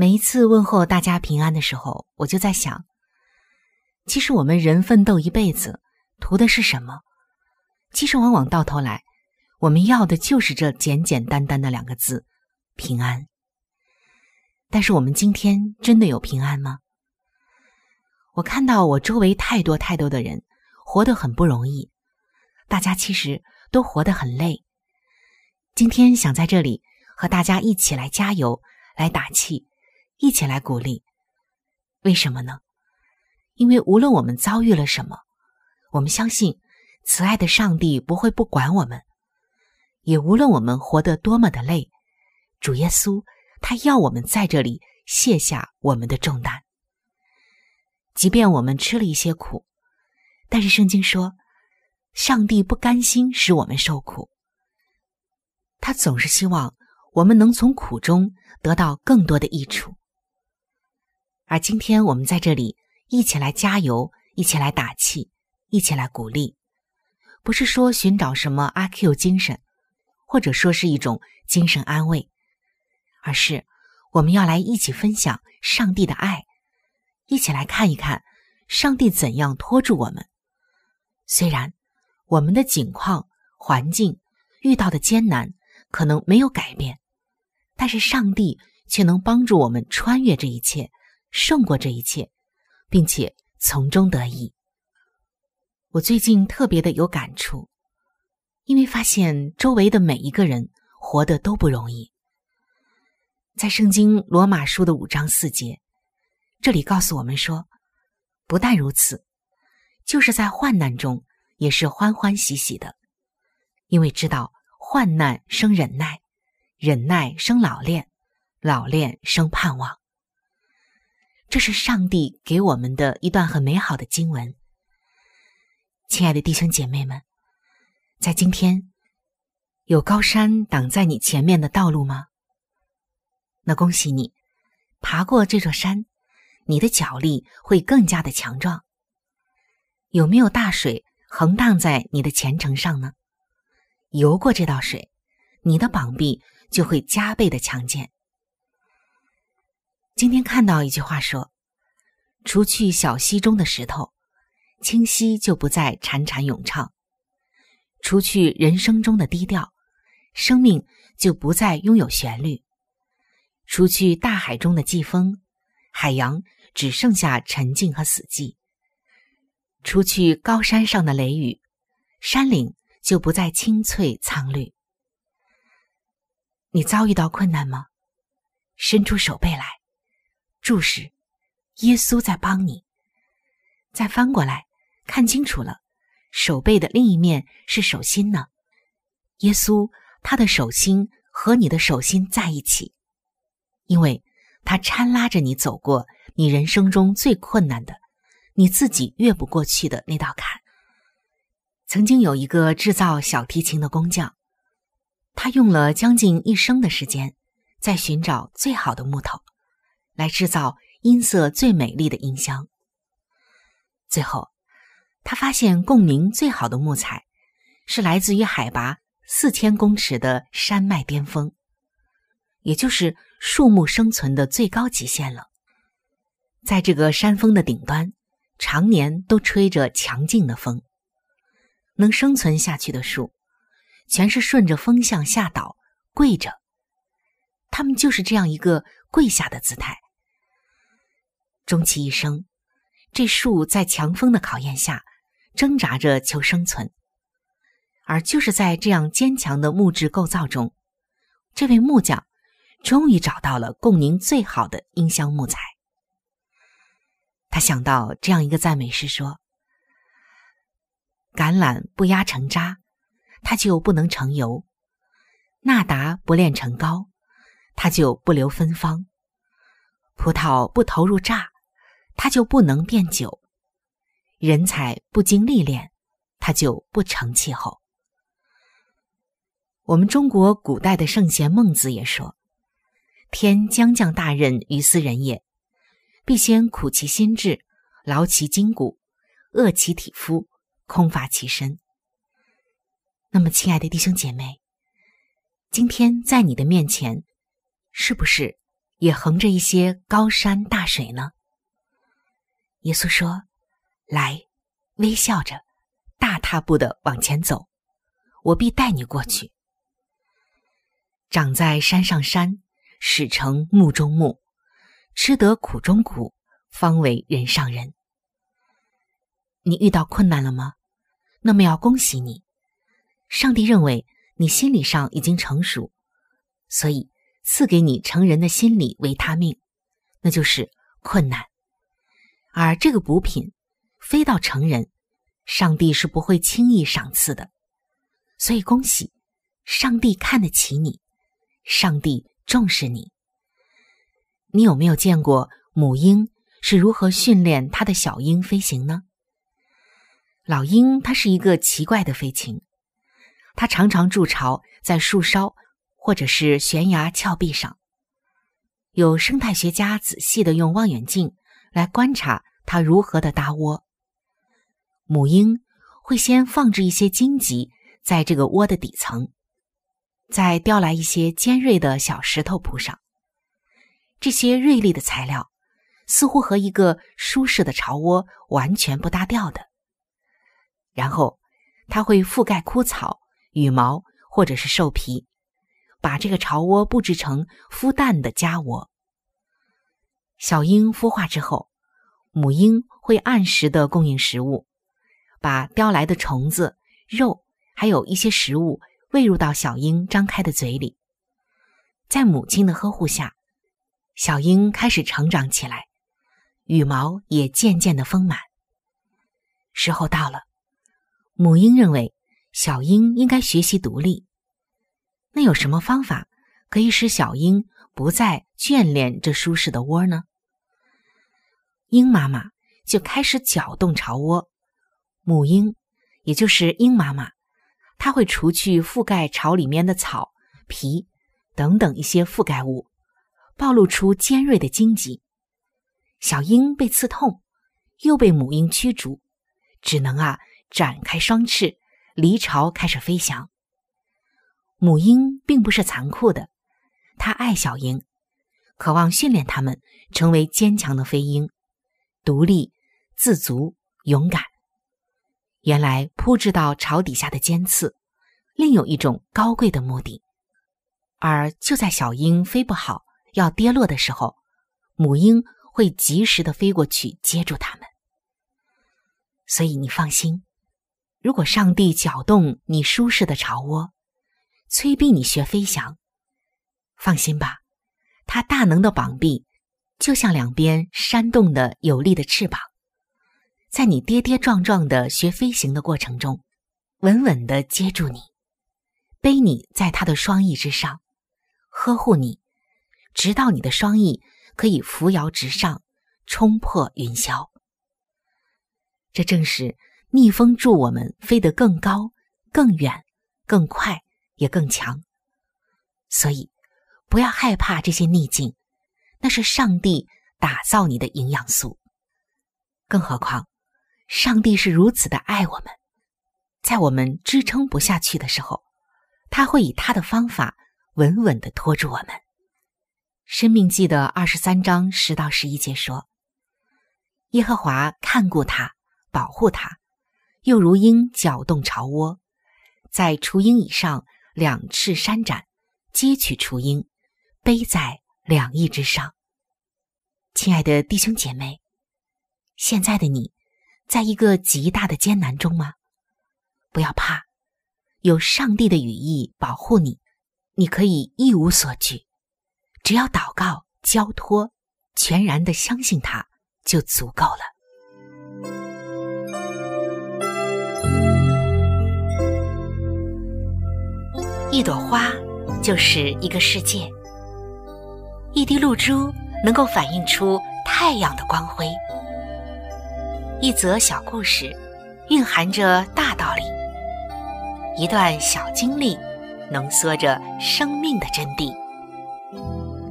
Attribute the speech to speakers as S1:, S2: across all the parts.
S1: 每一次问候大家平安的时候，我就在想，其实我们人奋斗一辈子，图的是什么？其实往往到头来，我们要的就是这简简单单的两个字——平安。但是我们今天真的有平安吗？我看到我周围太多太多的人活得很不容易，大家其实都活得很累。今天想在这里和大家一起来加油，来打气，一起来鼓励。为什么呢？因为无论我们遭遇了什么，我们相信慈爱的上帝不会不管我们。也无论我们活得多么的累，主耶稣他要我们在这里卸下我们的重担。即便我们吃了一些苦，但是圣经说，上帝不甘心使我们受苦。他总是希望我们能从苦中得到更多的益处，而今天我们在这里一起来加油，一起来打气，一起来鼓励，不是说寻找什么阿 Q 精神，或者说是一种精神安慰，而是我们要来一起分享上帝的爱，一起来看一看上帝怎样托住我们。虽然我们的境况、环境遇到的艰难。可能没有改变，但是上帝却能帮助我们穿越这一切，胜过这一切，并且从中得益。我最近特别的有感触，因为发现周围的每一个人活得都不容易。在圣经罗马书的五章四节，这里告诉我们说，不但如此，就是在患难中也是欢欢喜喜的，因为知道。患难生忍耐，忍耐生老练，老练生盼望。这是上帝给我们的一段很美好的经文。亲爱的弟兄姐妹们，在今天有高山挡在你前面的道路吗？那恭喜你，爬过这座山，你的脚力会更加的强壮。有没有大水横荡在你的前程上呢？游过这道水，你的膀臂就会加倍的强健。今天看到一句话说：“除去小溪中的石头，清溪就不再潺潺涌唱；除去人生中的低调，生命就不再拥有旋律；除去大海中的季风，海洋只剩下沉静和死寂；除去高山上的雷雨，山岭。”就不再青翠苍绿。你遭遇到困难吗？伸出手背来，注视，耶稣在帮你。再翻过来，看清楚了，手背的另一面是手心呢。耶稣他的手心和你的手心在一起，因为他搀拉着你走过你人生中最困难的，你自己越不过去的那道坎。曾经有一个制造小提琴的工匠，他用了将近一生的时间，在寻找最好的木头，来制造音色最美丽的音箱。最后，他发现共鸣最好的木材是来自于海拔四千公尺的山脉巅峰，也就是树木生存的最高极限了。在这个山峰的顶端，常年都吹着强劲的风，能生存下去的树，全是顺着风向下倒，跪着。他们就是这样一个跪下的姿态。终其一生，这树在强风的考验下挣扎着求生存，而就是在这样坚强的木质构造中，这位木匠终于找到了供您最好的音箱木材。他想到这样一个赞美诗说：“橄榄不压成渣，它就不能成油；纳达不炼成膏。”它就不留芬芳，葡萄不投入榨，他就不能变久；人才不经历练，他就不成气候。我们中国古代的圣贤孟子也说：“天将降大任于斯人也，必先苦其心志，劳其筋骨，饿其体肤，空乏其身。”那么，亲爱的弟兄姐妹，今天在你的面前。是不是也横着一些高山大水呢？耶稣说：“来，微笑着，大踏步的往前走，我必带你过去。长在山上山，始成木中木，吃得苦中苦，方为人上人。你遇到困难了吗？那么要恭喜你，上帝认为你心理上已经成熟，所以。”赐给你成人的心理维他命，那就是困难。而这个补品，飞到成人，上帝是不会轻易赏赐的。所以恭喜，上帝看得起你，上帝重视你。你有没有见过母鹰是如何训练它的小鹰飞行呢？老鹰它是一个奇怪的飞禽，它常常筑巢在树梢。或者是悬崖峭壁上，有生态学家仔细的用望远镜来观察它如何的搭窝。母鹰会先放置一些荆棘在这个窝的底层，再叼来一些尖锐的小石头铺上。这些锐利的材料似乎和一个舒适的巢窝完全不搭调的。然后，它会覆盖枯草、羽毛或者是兽皮。把这个巢窝布置成孵蛋的家窝。小鹰孵化之后，母鹰会按时的供应食物，把叼来的虫子、肉，还有一些食物喂入到小鹰张开的嘴里。在母亲的呵护下，小鹰开始成长起来，羽毛也渐渐的丰满。时候到了，母鹰认为小鹰应该学习独立。那有什么方法可以使小鹰不再眷恋这舒适的窝呢？鹰妈妈就开始搅动巢窝，母鹰，也就是鹰妈妈，它会除去覆盖巢里面的草皮等等一些覆盖物，暴露出尖锐的荆棘。小鹰被刺痛，又被母鹰驱逐，只能啊展开双翅，离巢开始飞翔。母鹰并不是残酷的，它爱小鹰，渴望训练它们成为坚强的飞鹰，独立、自足、勇敢。原来铺置到巢底下的尖刺，另有一种高贵的目的。而就在小鹰飞不好、要跌落的时候，母鹰会及时的飞过去接住它们。所以你放心，如果上帝搅动你舒适的巢窝，催逼你学飞翔，放心吧，它大能的膀臂就像两边扇动的有力的翅膀，在你跌跌撞撞的学飞行的过程中，稳稳的接住你，背你在他的双翼之上，呵护你，直到你的双翼可以扶摇直上，冲破云霄。这正是逆风助我们飞得更高、更远、更快。也更强，所以不要害怕这些逆境，那是上帝打造你的营养素。更何况，上帝是如此的爱我们，在我们支撑不下去的时候，他会以他的方法稳稳的拖住我们。生命记的二十三章十到十一节说：“耶和华看顾他，保护他，又如鹰搅动巢窝，在雏鹰以上两翅扇展，接取雏鹰，背在两翼之上。”亲爱的弟兄姐妹，现在的你，在一个极大的艰难中吗？不要怕，有上帝的羽翼保护你，你可以一无所惧。只要祷告、交托、全然的相信他，就足够了。一朵花就是一个世界，一滴露珠能够反映出太阳的光辉，一则小故事蕴含着大道理，一段小经历浓缩着生命的真谛。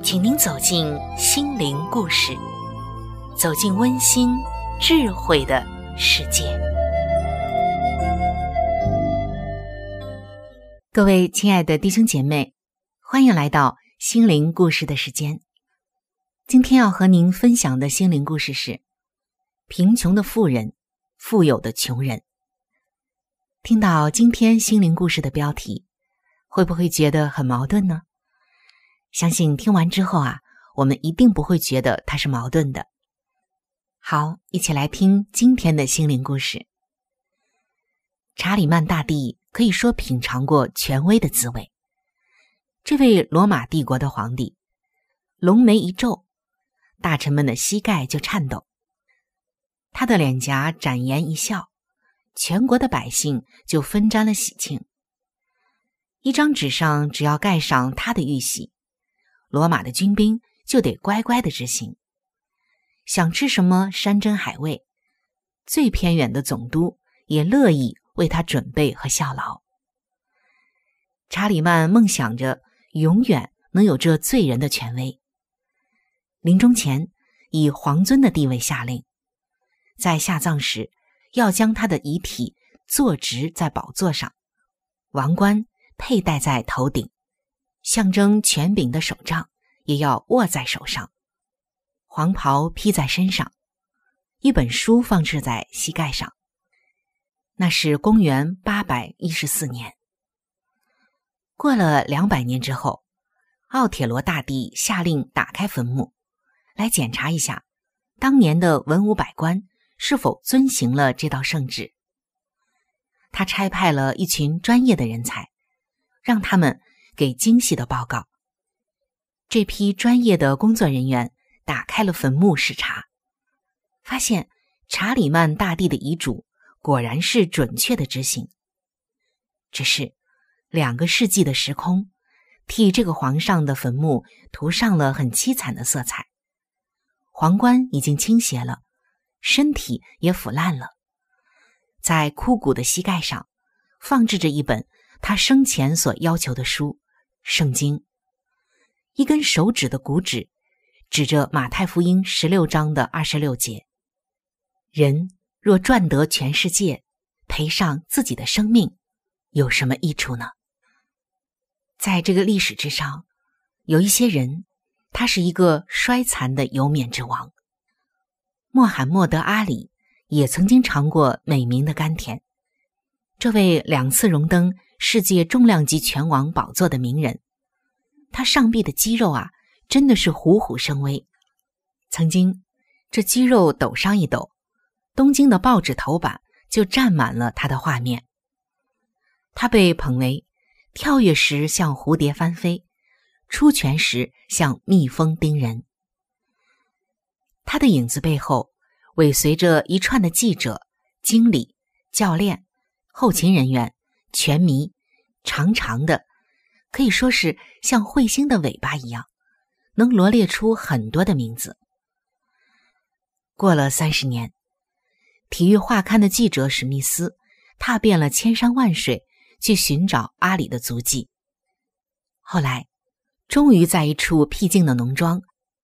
S1: 请您走进心灵故事，走进温馨智慧的世界。各位亲爱的弟兄姐妹，欢迎来到心灵故事的时间。今天要和您分享的心灵故事是：贫穷的富人，富有的穷人。听到今天心灵故事的标题，会不会觉得很矛盾呢？相信听完之后啊，我们一定不会觉得它是矛盾的。好，一起来听今天的心灵故事。查理曼大帝可以说品尝过权威的滋味。这位罗马帝国的皇帝，龙眉一皱，大臣们的膝盖就颤抖；他的脸颊展颜一笑，全国的百姓就分沾了喜庆。一张纸上只要盖上他的玉玺。罗马的军兵就得乖乖的执行，想吃什么山珍海味，最偏远的总督也乐意为他准备和效劳。查理曼梦想着永远能有这罪人的权威，临终前以皇尊的地位下令，在下葬时要将他的遗体坐直在宝座上，王冠佩戴在头顶。象征权柄的手杖也要握在手上，黄袍披在身上，一本书放置在膝盖上。那是公元八百一十四年。过了两百年之后，奥铁罗大帝下令打开坟墓，来检查一下当年的文武百官是否遵行了这道圣旨。他差派了一群专业的人才，让他们。给精细的报告。这批专业的工作人员打开了坟墓视察，发现查理曼大帝的遗嘱果然是准确的执行。只是两个世纪的时空，替这个皇上的坟墓涂上了很凄惨的色彩。皇冠已经倾斜了，身体也腐烂了，在枯骨的膝盖上放置着一本他生前所要求的书。圣经，一根手指的骨指，指着马太福音十六章的二十六节：“人若赚得全世界，赔上自己的生命，有什么益处呢？”在这个历史之上，有一些人，他是一个衰残的有冕之王。穆罕默德阿里也曾经尝过美名的甘甜。这位两次荣登。世界重量级拳王宝座的名人，他上臂的肌肉啊，真的是虎虎生威。曾经，这肌肉抖上一抖，东京的报纸头版就占满了他的画面。他被捧为跳跃时像蝴蝶翻飞，出拳时像蜜蜂叮人。他的影子背后，尾随着一串的记者、经理、教练、后勤人员。拳迷，长长的，可以说是像彗星的尾巴一样，能罗列出很多的名字。过了三十年，体育画刊的记者史密斯踏遍了千山万水去寻找阿里的足迹。后来，终于在一处僻静的农庄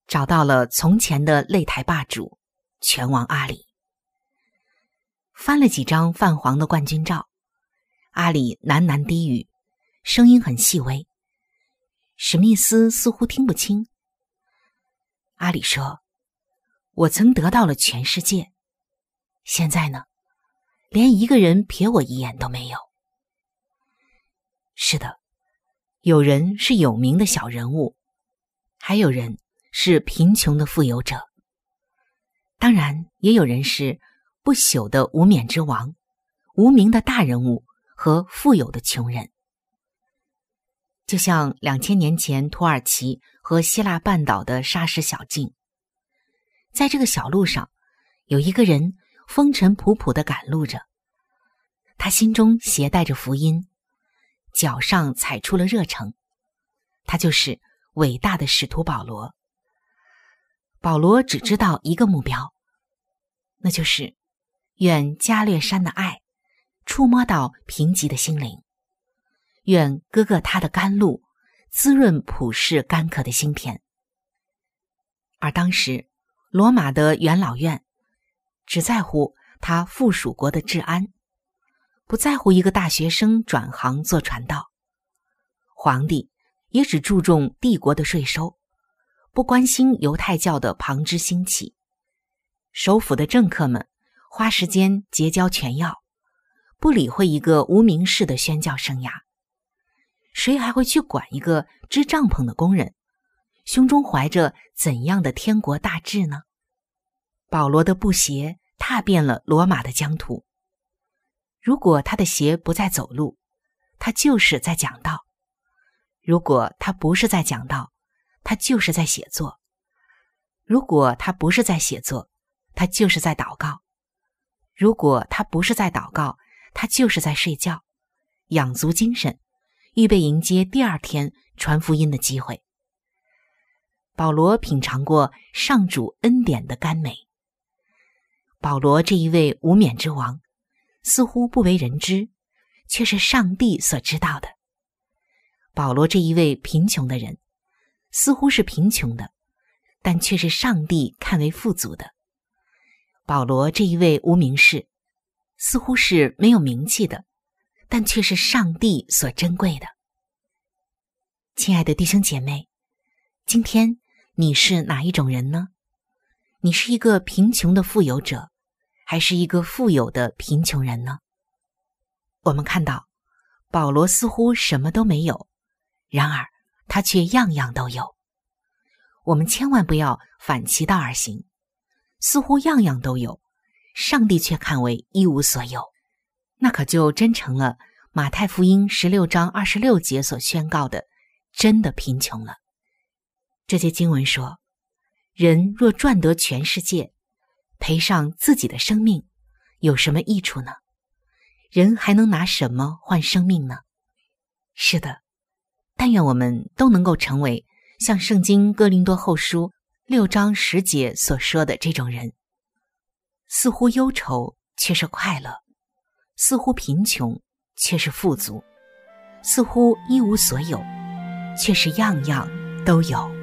S1: 找到了从前的擂台霸主拳王阿里。翻了几张泛黄的冠军照，阿里喃喃低语，声音很细微。史密斯似乎听不清。阿里说：“我曾得到了全世界，现在呢，连一个人瞥我一眼都没有。”是的，有人是有名的小人物，还有人是贫穷的富有者，当然也有人是。不朽的无冕之王，无名的大人物和富有的穷人，就像两千年前土耳其和希腊半岛的沙石小径，在这个小路上，有一个人风尘仆仆的赶路着，他心中携带着福音，脚上踩出了热诚，他就是伟大的使徒保罗。保罗只知道一个目标，那就是。愿加略山的爱触摸到贫瘠的心灵，愿哥哥他的甘露滋润普世干渴的心田。而当时罗马的元老院只在乎他附属国的治安，不在乎一个大学生转行做传道；皇帝也只注重帝国的税收，不关心犹太教的旁支兴起。首府的政客们。花时间结交权要，不理会一个无名氏的宣教生涯，谁还会去管一个支帐篷的工人胸中怀着怎样的天国大志呢？保罗的布鞋踏遍了罗马的疆土。如果他的鞋不再走路，他就是在讲道；如果他不是在讲道，他就是在写作；如果他不是在写作，他就是在祷告。如果他不是在祷告，他就是在睡觉，养足精神，预备迎接第二天传福音的机会。保罗品尝过上主恩典的甘美。保罗这一位无冕之王，似乎不为人知，却是上帝所知道的。保罗这一位贫穷的人，似乎是贫穷的，但却是上帝看为富足的。保罗这一位无名氏，似乎是没有名气的，但却是上帝所珍贵的。亲爱的弟兄姐妹，今天你是哪一种人呢？你是一个贫穷的富有者，还是一个富有的贫穷人呢？我们看到保罗似乎什么都没有，然而他却样样都有。我们千万不要反其道而行。似乎样样都有，上帝却看为一无所有，那可就真成了马太福音十六章二十六节所宣告的真的贫穷了。这些经文说：“人若赚得全世界，赔上自己的生命，有什么益处呢？人还能拿什么换生命呢？”是的，但愿我们都能够成为像圣经哥林多后书。六章十节所说的这种人，似乎忧愁却是快乐，似乎贫穷却是富足，似乎一无所有，却是样样都有。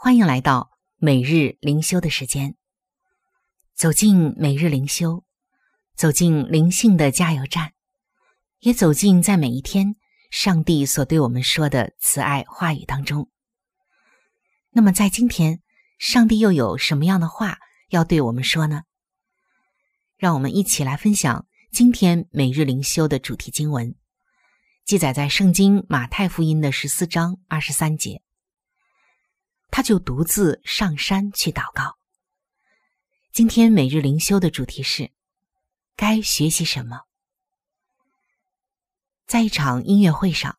S1: 欢迎来到每日灵修的时间。走进每日灵修，走进灵性的加油站，也走进在每一天上帝所对我们说的慈爱话语当中。那么，在今天，上帝又有什么样的话要对我们说呢？让我们一起来分享今天每日灵修的主题经文，记载在圣经马太福音的十四章二十三节。他就独自上山去祷告。今天每日灵修的主题是：该学习什么？在一场音乐会上，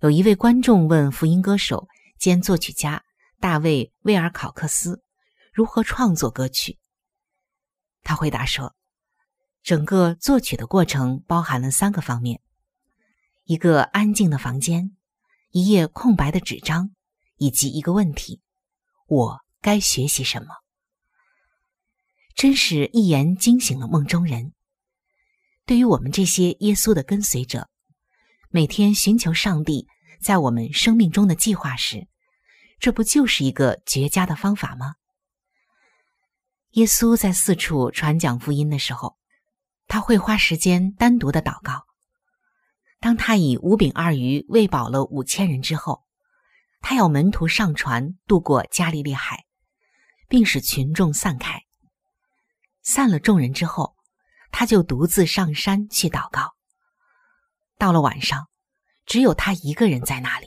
S1: 有一位观众问福音歌手兼作曲家大卫·威尔考克斯如何创作歌曲。他回答说：“整个作曲的过程包含了三个方面：一个安静的房间，一页空白的纸张。”以及一个问题：我该学习什么？真是一言惊醒了梦中人。对于我们这些耶稣的跟随者，每天寻求上帝在我们生命中的计划时，这不就是一个绝佳的方法吗？耶稣在四处传讲福音的时候，他会花时间单独的祷告。当他以五饼二鱼喂饱了五千人之后。他要门徒上船渡过加利利海，并使群众散开。散了众人之后，他就独自上山去祷告。到了晚上，只有他一个人在那里。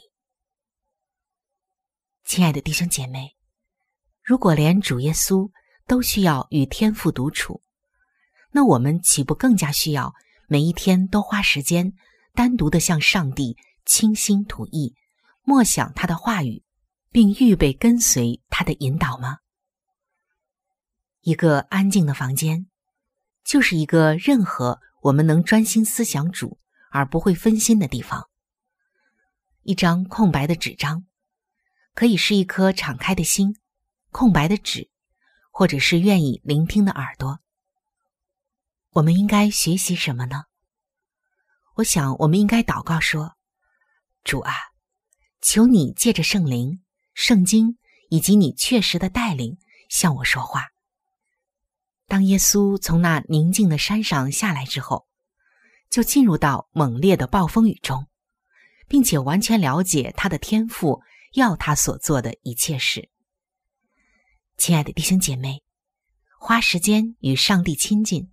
S1: 亲爱的弟兄姐妹，如果连主耶稣都需要与天父独处，那我们岂不更加需要每一天都花时间单独的向上帝倾心吐意？默想他的话语，并预备跟随他的引导吗？一个安静的房间，就是一个任何我们能专心思想主而不会分心的地方。一张空白的纸张，可以是一颗敞开的心，空白的纸，或者是愿意聆听的耳朵。我们应该学习什么呢？我想，我们应该祷告说：“主啊。”求你借着圣灵、圣经以及你确实的带领向我说话。当耶稣从那宁静的山上下来之后，就进入到猛烈的暴风雨中，并且完全了解他的天赋要他所做的一切事。亲爱的弟兄姐妹，花时间与上帝亲近，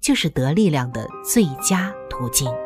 S1: 就是得力量的最佳途径。